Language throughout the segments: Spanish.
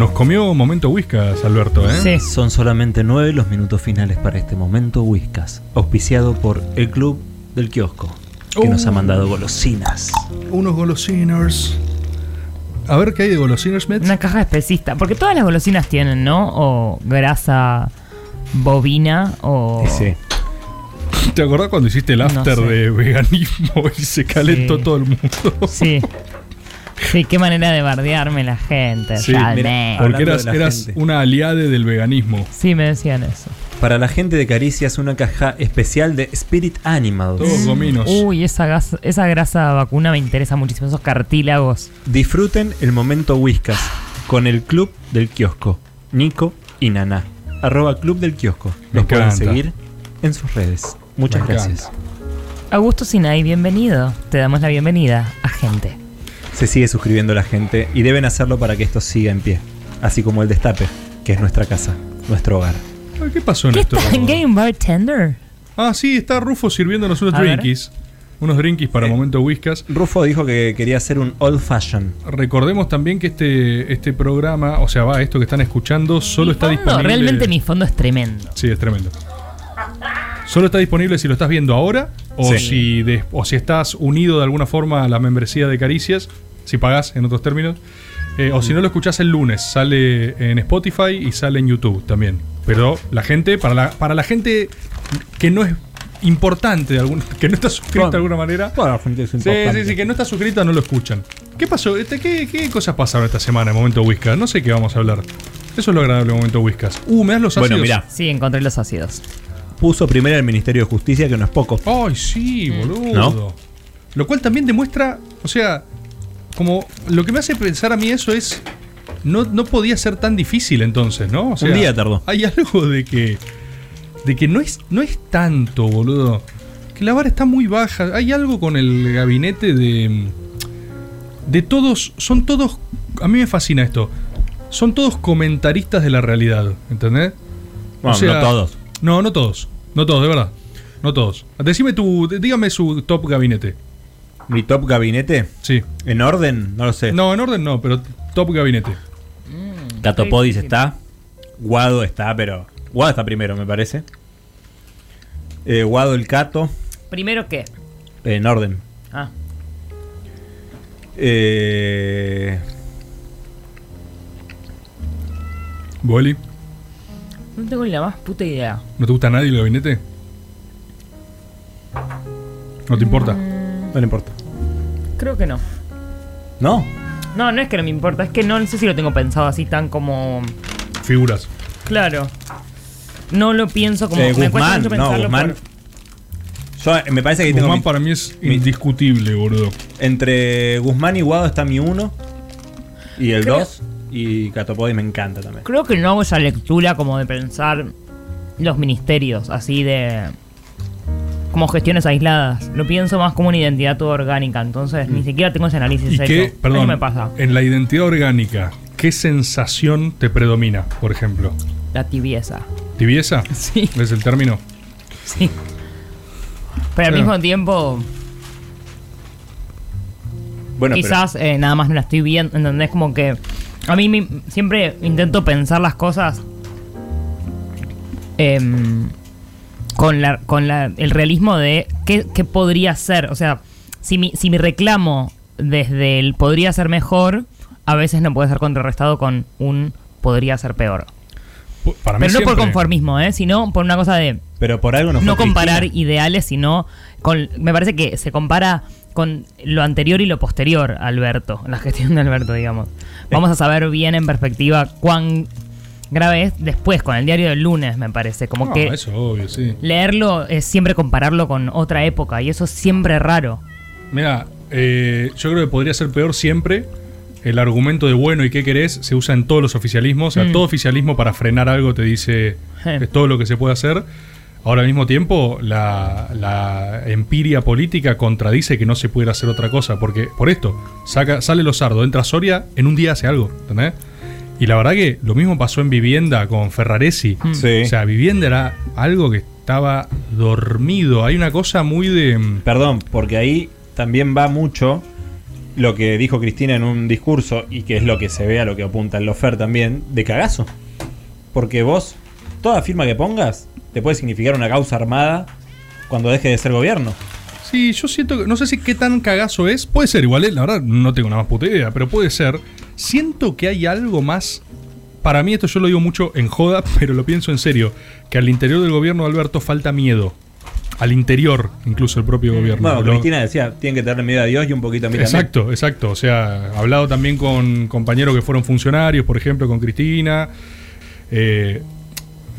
Nos comió momento Whiskas, Alberto, ¿eh? Son solamente nueve los minutos finales para este momento Whiskas, auspiciado por el Club del Kiosco, que nos ha Uh. mandado golosinas. Unos golosiners. A ver qué hay de golosiners, Mets. Una caja especista. Porque todas las golosinas tienen, ¿no? O grasa bovina o. Sí. ¿Te acordás cuando hiciste el No after sé. de veganismo y se calentó Sí. todo el mundo? Sí. Sí, qué manera de bardearme la gente. Sí, realmente. porque eras, gente. una aliade del veganismo. Sí, me decían eso. Para la gente de Caricias, una caja especial de Spirit Animals. Todos gominos. Uy, esa, gas- esa grasa vacuna me interesa muchísimo. Esos cartílagos. Disfruten el momento Whiskas con el Club del Kiosco, Nico y Nana. Arroba Club del Kiosco. Me Los pueden encanta. seguir en sus redes. Muchas Me gracias. Augusto Sinai, bienvenido. Te damos la bienvenida, agente. Se sigue suscribiendo la gente y deben hacerlo para que esto siga en pie. Así como el Destape, que es nuestra casa, nuestro hogar. Ay, ¿Qué pasó en ¿Qué esto? está en Game Bartender? Ah, sí, está Rufo sirviéndonos unos drinkies. Unos drinkies para Eh. momento Whiskas. Rufo dijo que quería hacer un old fashion. Recordemos también que este, este programa, o sea, va, esto que están escuchando, solo Mi está fondo, disponible. Realmente mi fondo es tremendo. Sí, es tremendo. Solo está disponible si lo estás viendo ahora o, Sí. si de- o si estás unido de alguna forma a la membresía de Caricias, si pagás en otros términos. Eh, o si no lo escuchás el lunes, sale en Spotify y sale en YouTube también. Pero la gente, para la, para la gente que no es importante, de algún- que no está suscrita de alguna manera. Bueno, la gente es Sí, sí, sí, que no está suscrita no lo escuchan. ¿Qué pasó? Este, ¿Qué, qué cosas pasaron esta semana en Momento Whiskas? No sé qué vamos a hablar. Eso es lo agradable de Momento Whiskas. Uh, me das los ácidos. Bueno, mira, Sí, encontré los ácidos. puso primero el Ministerio de Justicia, que no es poco. Ay, sí, Mm. boludo. ¿No? Lo cual también demuestra, o sea, como lo que me hace pensar a mí eso es, no, no podía ser tan difícil entonces, ¿no? O sea, Un día tardó. Hay algo de que, de que no es, no es tanto, boludo. Que la vara está muy baja. Hay algo con el gabinete de, de todos, son todos, a mí me fascina esto. Son todos comentaristas de la realidad, ¿entendés? Bueno, no todos. No, no todos. No todos, de verdad. No todos. Decime tu. Dígame su top gabinete. Mi top gabinete, Sí. en orden, no lo sé. No, en orden no, pero top gabinete. Catopodis Sí, sí. está. Guado está, pero. Guado está primero, me parece. Eh, Guado el Cato, ¿Primero qué? en orden. Ah, Eh, Boli, no tengo ni la más puta idea. ¿no te gusta nadie el gabinete? ¿No te importa? no le importa. Creo que no. ¿No? No, no es que no me importa, es que no, sé si lo tengo pensado así tan como. Figuras. Claro. No lo pienso como. Eh, me cuesta Guzmán, mucho no, pensarlo Guzmán. por- Yo, eh, me parece que tengo Guzmán mi- para mí es mi- indiscutible, boludo. entre Guzmán y Guado está mi 1 y el Creo- 2 y Catopodis me encanta también. Creo que no hago esa lectura como de pensar los ministerios, así de. Como gestiones aisladas. Lo pienso más como una identidad toda orgánica, entonces ni siquiera tengo ese análisis ¿Y hecho. qué, perdón, me pasa. en la identidad orgánica, qué sensación te predomina, por ejemplo? La tibieza. ¿Tibieza? Sí, ¿Es el término? sí. Pero al mismo tiempo, Bueno, quizás eh, nada más no la estoy viendo, ¿entendés? Como que a mí me- siempre intento pensar las cosas em, con, la, con la- el realismo de qué, qué podría ser. O sea, si mi, si mi reclamo desde el podría ser mejor, a veces no puede ser contrarrestado con un podría ser peor. Pu- Para mí Pero no por conformismo, ¿eh? sino por una cosa de pero, por algo no no comparar Cristina. ideales, sino con. Me parece que se compara con lo anterior y lo posterior, Alberto, la gestión de Alberto, digamos. Vamos a saber bien en perspectiva cuán grave es después, con el diario del lunes, me parece. Como No, que eso obvio, sí. leerlo es siempre compararlo con otra época, y eso es siempre raro. Mira, eh, yo creo que podría ser peor siempre. El argumento de bueno y qué querés se usa en todos los oficialismos. O sea, Mm. todo oficialismo para frenar algo te dice es todo lo que se puede hacer. Ahora al mismo tiempo, la, la empiria política contradice que no se pudiera hacer otra cosa. Porque, por esto, saca, sale Lozardo, entra Soria, en un día hace algo. ¿Entendés? Y la verdad que lo mismo pasó en Vivienda con Ferraresi. Mm. Sí. O sea, Vivienda era algo que estaba dormido. Hay una cosa muy de. mm, Perdón, porque ahí también va mucho lo que dijo Cristina en un discurso y que es lo que se ve a lo que apunta el Lofer también, de cagazo. Porque vos, toda firma que pongas, te puede significar una causa armada cuando deje de ser gobierno. Sí, yo siento que. No sé si qué tan cagazo es. Puede ser, igual, eh, la verdad, no tengo nada más puta idea, pero puede ser. Siento que hay algo más. Para mí, esto yo lo digo mucho en joda, pero lo pienso en serio. Que al interior del gobierno de Alberto falta miedo. Al interior, incluso el propio gobierno. Bueno, Lo- Cristina decía, tienen que tenerle miedo a Dios y un poquito a mí también. Exacto, exacto. O sea, hablado también con compañeros que fueron funcionarios, por ejemplo, con Cristina. Eh,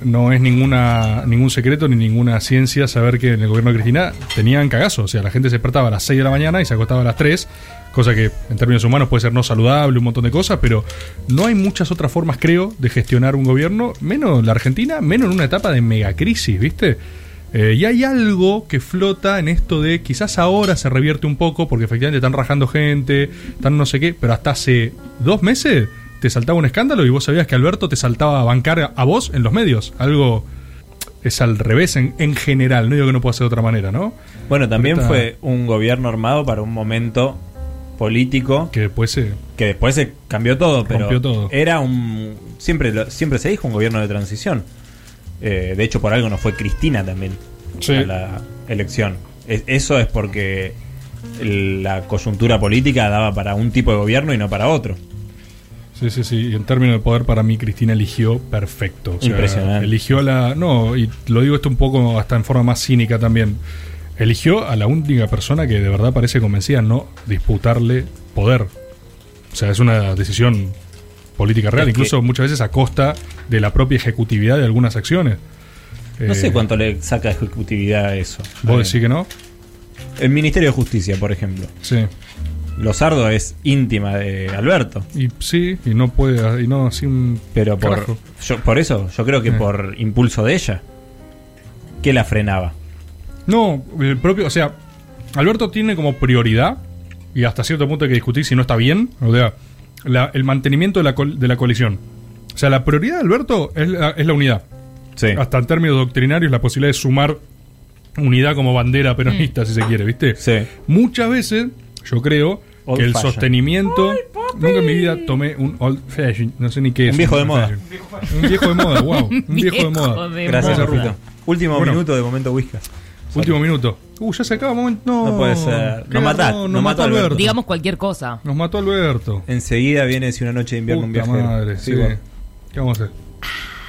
no es ninguna ningún secreto ni ninguna ciencia saber que en el gobierno de Cristina tenían cagazo. O sea, la gente se despertaba a las 6 de la mañana y se acostaba a las 3. Cosa que en términos humanos puede ser no saludable, un montón de cosas, pero no hay muchas otras formas, creo, de gestionar un gobierno, menos la Argentina, menos en una etapa de megacrisis, ¿viste? Eh, y hay algo que flota en esto de quizás ahora se revierte un poco porque efectivamente están rajando gente, están no sé qué, pero hasta hace dos meses te saltaba un escándalo y vos sabías que Alberto te saltaba a bancar a, vos en los medios. Algo es al revés en, en general, no digo que no pueda ser de otra manera, ¿no? Bueno, también fue un gobierno armado para un momento político Que después se... que después se cambió todo, pero todo. era un siempre siempre se dijo un gobierno de transición. Eh, de hecho, por algo no fue Cristina también Sí. a la elección. Es- eso es porque la coyuntura política daba para un tipo de gobierno y no para otro. Sí, sí, sí. Y en términos de poder, para mí Cristina eligió perfecto. O sea, Impresionante. Eligió a la. No, y lo digo esto un poco hasta en forma más cínica también. Eligió a la única persona que de verdad parece convencida en no disputarle poder. O sea, es una decisión política real, Es que- incluso muchas veces a costa de la propia ejecutividad de algunas acciones. No Eh, sé cuánto le saca ejecutividad a eso. ¿Vos decís que no? El Ministerio de Justicia, por ejemplo. Sí. Lozardo es íntima de Alberto. Y sí, y no puede. Y no así un. Pero por, yo- por eso, yo creo que Eh. por impulso de ella. ¿Qué la frenaba? No, el propio, o sea, Alberto tiene como prioridad, y hasta cierto punto hay que discutir si no está bien, o sea, la- el mantenimiento de la, col- de la coalición. O sea, la prioridad de Alberto es la, es la unidad. Sí. Hasta en términos doctrinarios, la posibilidad de sumar unidad como bandera peronista, si se quiere, ¿viste? Sí. Muchas veces, yo creo Old que el fashion. sostenimiento. Nunca en mi vida tomé un old fashion, no sé ni qué es. Un viejo de moda. fashion. Un viejo de moda, wow. Un viejo de moda. de Gracias. Rufito. Último Bueno. minuto de momento Whiskas. Último minuto. Uh, ya se acaba momento. No, No puede ser. Nos nos nos mató mató Alberto. Alberto. Digamos cualquier cosa. Nos mató Alberto. Enseguida viene si una noche de invierno un Puta viajero. madre, sí. vos. ¿Qué vamos a hacer?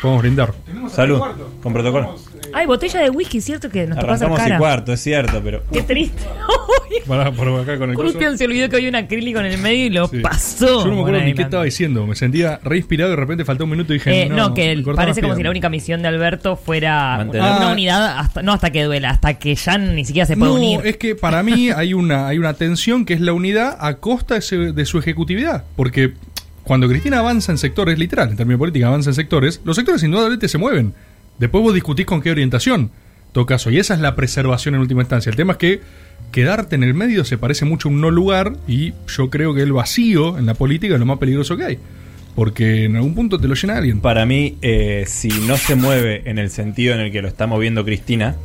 Podemos brindar. Salud. Con protocolo. Ay, botella de whisky, cierto que nos tocó hacer Arrancamos y cara. cuarto, es cierto, pero. Qué triste. Pará, por acá con el coso. Cristian se olvidó que había un acrílico en el medio y lo Sí. pasó. Yo no me acuerdo ni qué estaba diciendo. Me sentía re inspirado y de repente faltó un minuto y dije. Eh, no, que parece como si la única misión de Alberto fuera Mantener. una Ah. unidad, hasta, no hasta que duela, hasta que ya ni siquiera se puede No, unir. es que para mí hay una, hay una tensión que es la unidad a costa de su ejecutividad. Porque cuando Cristina avanza en sectores, literal, en términos de política, avanza en sectores, los sectores indudablemente se mueven. Después vos discutís con qué orientación. Y esa es la preservación en última instancia. El tema es que quedarte en el medio se parece mucho a un no lugar y yo creo que el vacío en la política es lo más peligroso que hay. Porque en algún punto te lo llena alguien. Para mí, eh, si no se mueve en el sentido en el que lo está moviendo Cristina.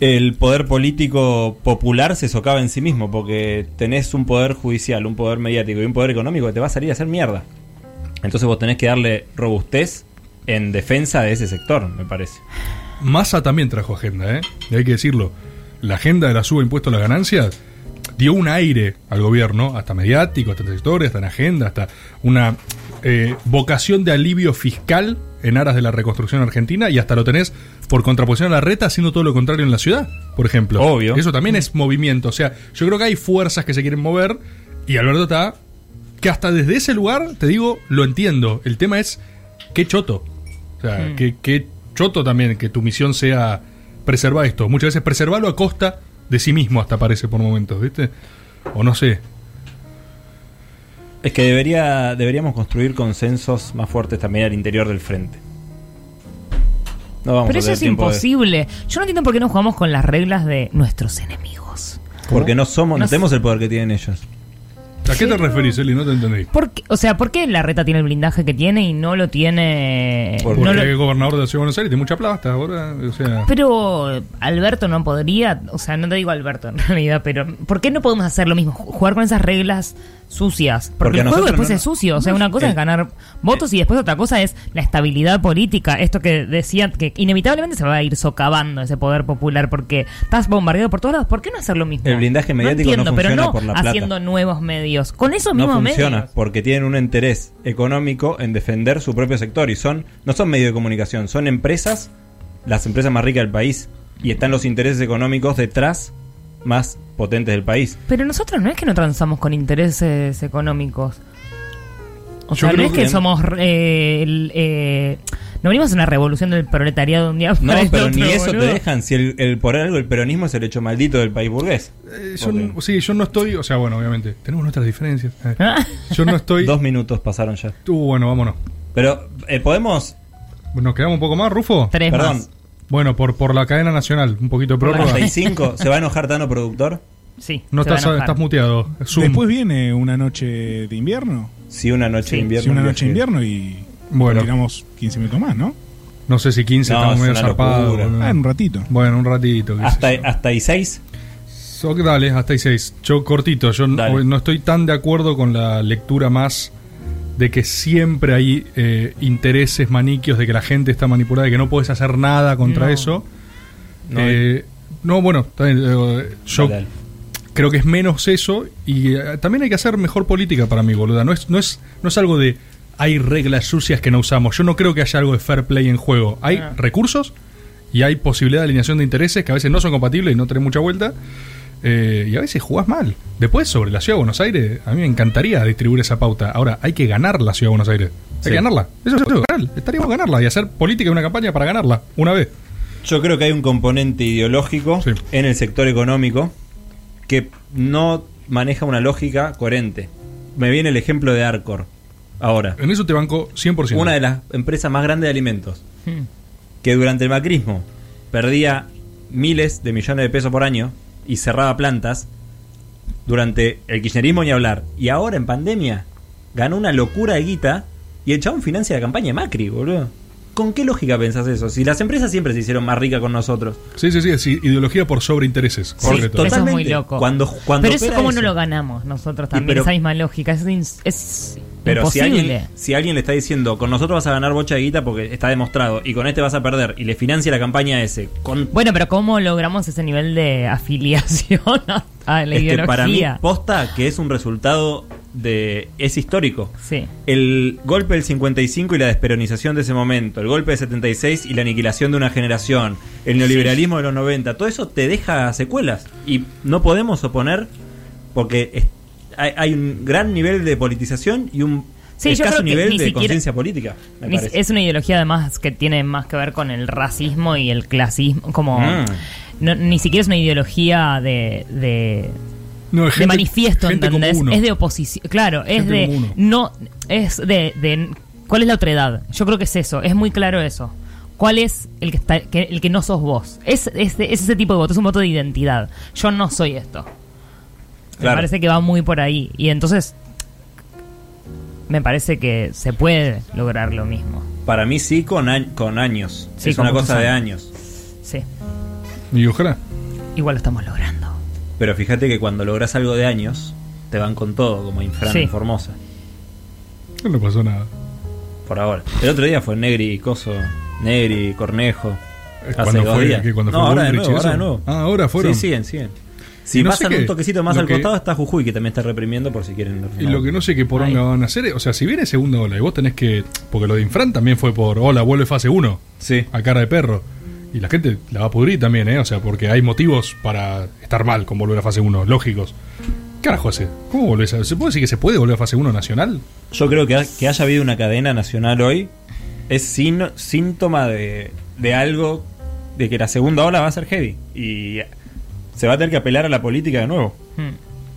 El poder político popular se socava en sí mismo, porque tenés un poder judicial, un poder mediático y un poder económico que te va a salir a hacer mierda. Entonces vos tenés que darle robustez en defensa de ese sector, me parece. Massa también trajo agenda, ¿eh? Y hay que decirlo. La agenda de la suba de impuestos a las ganancias dio un aire al gobierno, hasta mediático, hasta en sectores, hasta en agenda, hasta una eh, vocación de alivio fiscal en aras de la reconstrucción argentina y hasta lo tenés por contraposición a la reta haciendo todo lo contrario en la ciudad, por ejemplo. Obvio. Eso también es movimiento. O sea, yo creo que hay fuerzas que se quieren mover y Alberto está que hasta desde ese lugar, te digo, lo entiendo. El tema es qué choto. O sea, Mm. qué, qué choto también que tu misión sea preservar esto. Muchas veces preservarlo a costa de sí mismo, hasta parece por momentos, ¿viste? O no sé. Es que debería, deberíamos construir consensos más fuertes también al interior del frente. No vamos Pero a eso es de- imposible. Yo no entiendo por qué no jugamos con las reglas de nuestros enemigos. porque no somos, no tenemos el poder que tienen ellos. ¿A qué te referís, Eli? No te entendí. ¿Por qué- o sea, ¿por qué la reta tiene el blindaje que tiene y no lo tiene? Porque no lo- es gobernador de la Ciudad de Buenos Aires, tiene mucha plata ahora. O sea, Pero Alberto no podría, o sea, no te digo Alberto en realidad, pero ¿por qué no podemos hacer lo mismo? Ju- Jugar con esas reglas sucias. Porque, Porque el juego después no es sucio. O sea, no una cosa es ganar votos y después otra cosa es la estabilidad política. Esto que decían que inevitablemente se va a ir socavando ese poder popular porque estás bombardeado por todos lados. ¿Por qué no hacer lo mismo? El blindaje mediático no entiendo, pero funciona no por la plata. haciendo nuevos medios. Con esos no mismos funciona medios. porque tienen un interés económico en defender su propio sector y son no son medios de comunicación, son empresas, las empresas más ricas del país y están los intereses económicos detrás más potentes del país. Pero nosotros no es que no transamos con intereses económicos. O Yo sea, no es que que- somos. eh, el, eh, no venimos a una revolución del proletariado de un día No, para pero otro, ni eso boludo. te dejan. Si el, el- por algo el peronismo es el hecho maldito del país burgués. eh, yo no- sí, yo no estoy. O sea, bueno, obviamente, tenemos nuestras diferencias. Eh, Ah, Yo no estoy. Dos minutos pasaron ya. Uh, bueno, vámonos. Pero eh, podemos. ¿Nos quedamos un poco más, Rufo? Tres Perdón, más. Bueno, por, por la cadena nacional, un poquito de prórroga. 45. ¿Se va a enojar Tano productor? Sí. No se va a estás, estás muteado. Zoom. Después viene una noche de invierno. Sí, una noche Sí. de invierno. Sí, una un noche de invierno y Bueno. tiramos 15 minutos más, ¿no? No sé si 15 No, estamos es medio una zarpados. Ah, en un ratito. Bueno, un ratito. Hasta, hasta y 6. So, dale, hasta ahí 6. Yo cortito, yo no, no estoy tan de acuerdo con la lectura más de que siempre hay eh, intereses maniquios, de que la gente está manipulada, de que no puedes hacer nada contra No. eso. No, Eh, no, bueno, eh, yo Dale, creo que es menos eso y eh, también hay que hacer mejor política para mí, boluda. No es, no es, no es algo de hay reglas sucias que no usamos. Yo no creo que haya algo de fair play en juego. Hay Ah. recursos y hay posibilidad de alineación de intereses que a veces no son compatibles y no tenés mucha vuelta. Eh, y a veces jugás mal. Después, sobre la ciudad de Buenos Aires, a mí me encantaría distribuir esa pauta. Ahora, hay que ganar la ciudad de Buenos Aires. Hay Sí. que ganarla. Eso es ganar. Estaríamos ganarla y hacer política y una campaña para ganarla. Una vez. Yo creo que hay un componente ideológico Sí. en el sector económico que no maneja una lógica coherente. Me viene el ejemplo de Arcor. Ahora, En eso te banco 100%. una de las empresas más grandes de alimentos, Hmm. que durante el macrismo perdía miles de millones de pesos por año y cerraba plantas, durante el kirchnerismo ni hablar, y ahora en pandemia ganó una locura de guita y el chabón financia la campaña de Macri, boludo. ¿Con qué lógica pensás eso? Si las empresas siempre se hicieron más ricas con nosotros. Sí, sí, sí, es ideología por sobreintereses. Sí, correcto. eso es muy loco. Cuando, cuando Pero eso, ¿cómo no lo ganamos nosotros Y también? pero- esa misma lógica. Es Pero si alguien, si alguien le está diciendo, con nosotros vas a ganar bocha de guita porque está demostrado, y con este vas a perder, y le financia la campaña ese, con, Bueno, pero ¿cómo logramos ese nivel de afiliación a, la es que ideología? para mí posta que es un resultado de... es histórico. Sí. El golpe del 55 y la desperonización de ese momento, el golpe del 76 y la aniquilación de una generación, el neoliberalismo de los 90, todo eso te deja secuelas. Y no podemos oponer porque hay, hay un gran nivel de politización y un Sí, escaso nivel ni de conciencia política. me Ni- parece. Es una ideología además que tiene más que ver con el racismo y el clasismo. Como Mm. no- ni siquiera es una ideología de, de, No, de gente- manifiesto, ¿entendés? Es de oposición. Claro, es Gente de. No. Es de, de. ¿Cuál es la otredad? Yo creo que es eso. Es muy claro eso. ¿Cuál es el que está que- el que no sos vos? Es, es, es ese tipo de voto, es un voto de identidad. Yo no soy esto. Me parece que va muy por ahí. Y entonces. Me parece que se puede lograr lo mismo. Para mí sí con, a- con años. Sí, es con una cosa de años. Sí. Y ojalá. Igual lo estamos logrando. Pero fíjate que cuando logras algo de años, te van con todo, como Infran Sí. en Formosa. No le pasó nada. Por ahora. El otro día fue Negri y Coso. Negri, Cornejo. Hace ¿Cuándo dos fue? días. ¿Qué, cuando no, fue ahora de nuevo, y ahora eso? de nuevo. Ah, ahora fueron. Sí, siguen, siguen. Si no pasan un toquecito más al que- costado está Jujuy, que también está reprimiendo por si quieren. Y lo que no sé qué poronga van a hacer, o sea, si viene segunda ola y vos tenés que. Porque lo de Infran también fue por. Hola, vuelve fase 1. Sí. A cara de perro. Y la gente la va a pudrir también, ¿eh? O sea, porque hay motivos para estar mal con volver a fase 1, lógicos. ¿Qué carajo hace? ¿Cómo volvés a.? ¿Se puede decir que se puede volver a fase 1 nacional? Yo creo que, ha- que haya habido una cadena nacional hoy es sin- síntoma de, de algo, de que la segunda ola va a ser heavy. Y se va a tener que apelar a la política de nuevo. Hmm.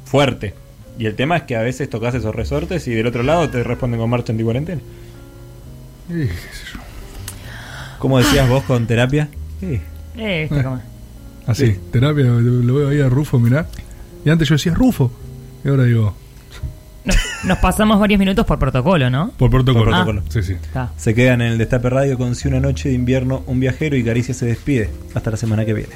Fuerte. Y el tema es que a veces tocas esos resortes y del otro lado te responden con marcha anti-cuarentena. Eh, ¿Cómo decías vos con terapia? Sí. Eh, está como- Así, Sí. terapia, lo veo ahí a Rufo, mirá. Y antes yo decía Rufo. Y ahora digo. Nos pasamos varios minutos por protocolo, ¿no? Por protocolo. Por protocolo. Sí, sí. Está. Se quedan en el Destape Radio con Si una noche de invierno, un viajero y Caricia se despide. Hasta la semana que viene.